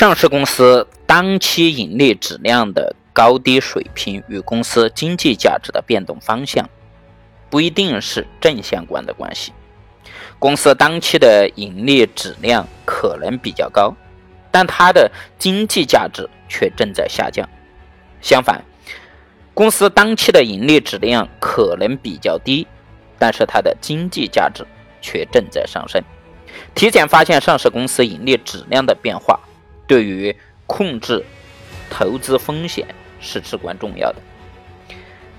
上市公司当期盈利质量的高低水平与公司经济价值的变动方向不一定是正相关的关系。公司当期的盈利质量可能比较高，但它的经济价值却正在下降。相反，公司当期的盈利质量可能比较低，但是它的经济价值却正在上升。提前发现上市公司盈利质量的变化。对于控制投资风险是至关重要的。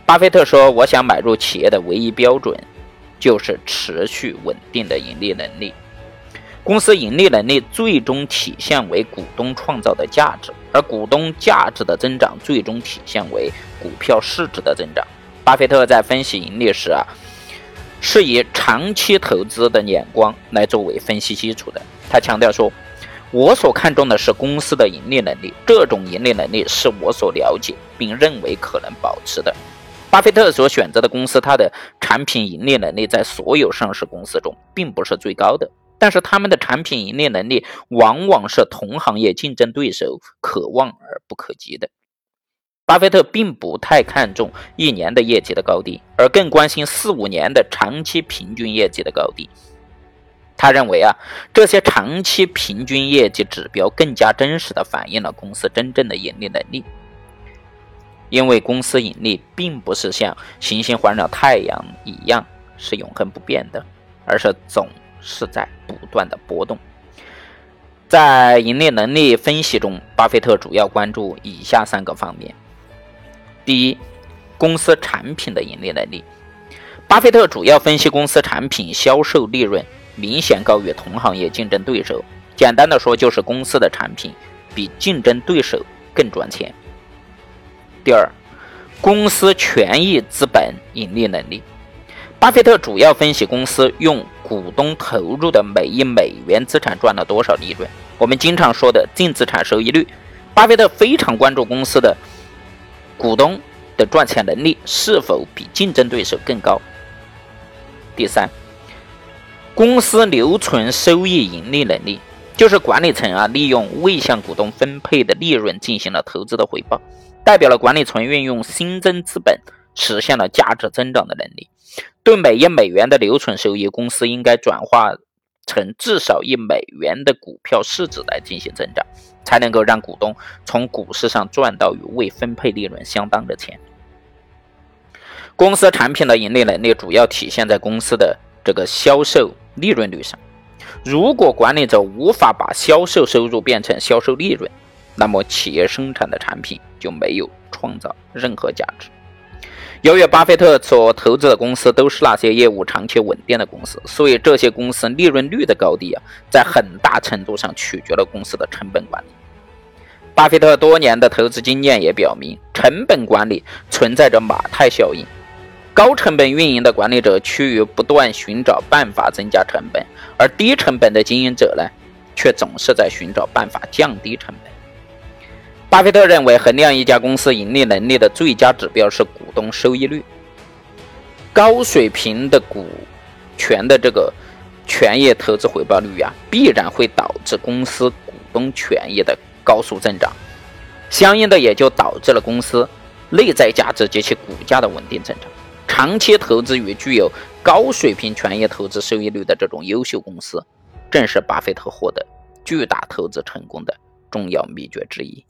巴菲特说：“我想买入企业的唯一标准就是持续稳定的盈利能力。公司盈利能力最终体现为股东创造的价值，而股东价值的增长最终体现为股票市值的增长。”巴菲特在分析盈利时啊，是以长期投资的眼光来作为分析基础的。他强调说。我所看重的是公司的盈利能力，这种盈利能力是我所了解并认为可能保持的。巴菲特所选择的公司，它的产品盈利能力在所有上市公司中并不是最高的，但是他们的产品盈利能力往往是同行业竞争对手可望而不可及的。巴菲特并不太看重一年的业绩的高低，而更关心四五年的长期平均业绩的高低。他认为啊，这些长期平均业绩指标更加真实的反映了公司真正的盈利能力，因为公司盈利并不是像行星环绕太阳一样是永恒不变的，而是总是在不断的波动。在盈利能力分析中，巴菲特主要关注以下三个方面：第一，公司产品的盈利能力。巴菲特主要分析公司产品销售利润。明显高于同行业竞争对手。简单的说，就是公司的产品比竞争对手更赚钱。第二，公司权益资本盈利能力。巴菲特主要分析公司用股东投入的每一美元资产赚了多少利润。我们经常说的净资产收益率，巴菲特非常关注公司的股东的赚钱能力是否比竞争对手更高。第三。公司留存收益盈利能力，就是管理层啊利用未向股东分配的利润进行了投资的回报，代表了管理层运用新增资本实现了价值增长的能力。对每一美元的留存收益，公司应该转化成至少一美元的股票市值来进行增长，才能够让股东从股市上赚到与未分配利润相当的钱。公司产品的盈利能力主要体现在公司的这个销售。利润率上，如果管理者无法把销售收入变成销售利润，那么企业生产的产品就没有创造任何价值。由于巴菲特所投资的公司都是那些业务长期稳定的公司，所以这些公司利润率的高低啊，在很大程度上取决了公司的成本管理。巴菲特多年的投资经验也表明，成本管理存在着马太效应。高成本运营的管理者趋于不断寻找办法增加成本，而低成本的经营者呢，却总是在寻找办法降低成本。巴菲特认为，衡量一家公司盈利能力的最佳指标是股东收益率。高水平的股权的这个权益投资回报率啊，必然会导致公司股东权益的高速增长，相应的也就导致了公司内在价值及其股价的稳定增长。长期投资于具有高水平权益投资收益率的这种优秀公司，正是巴菲特获得巨大投资成功的重要秘诀之一。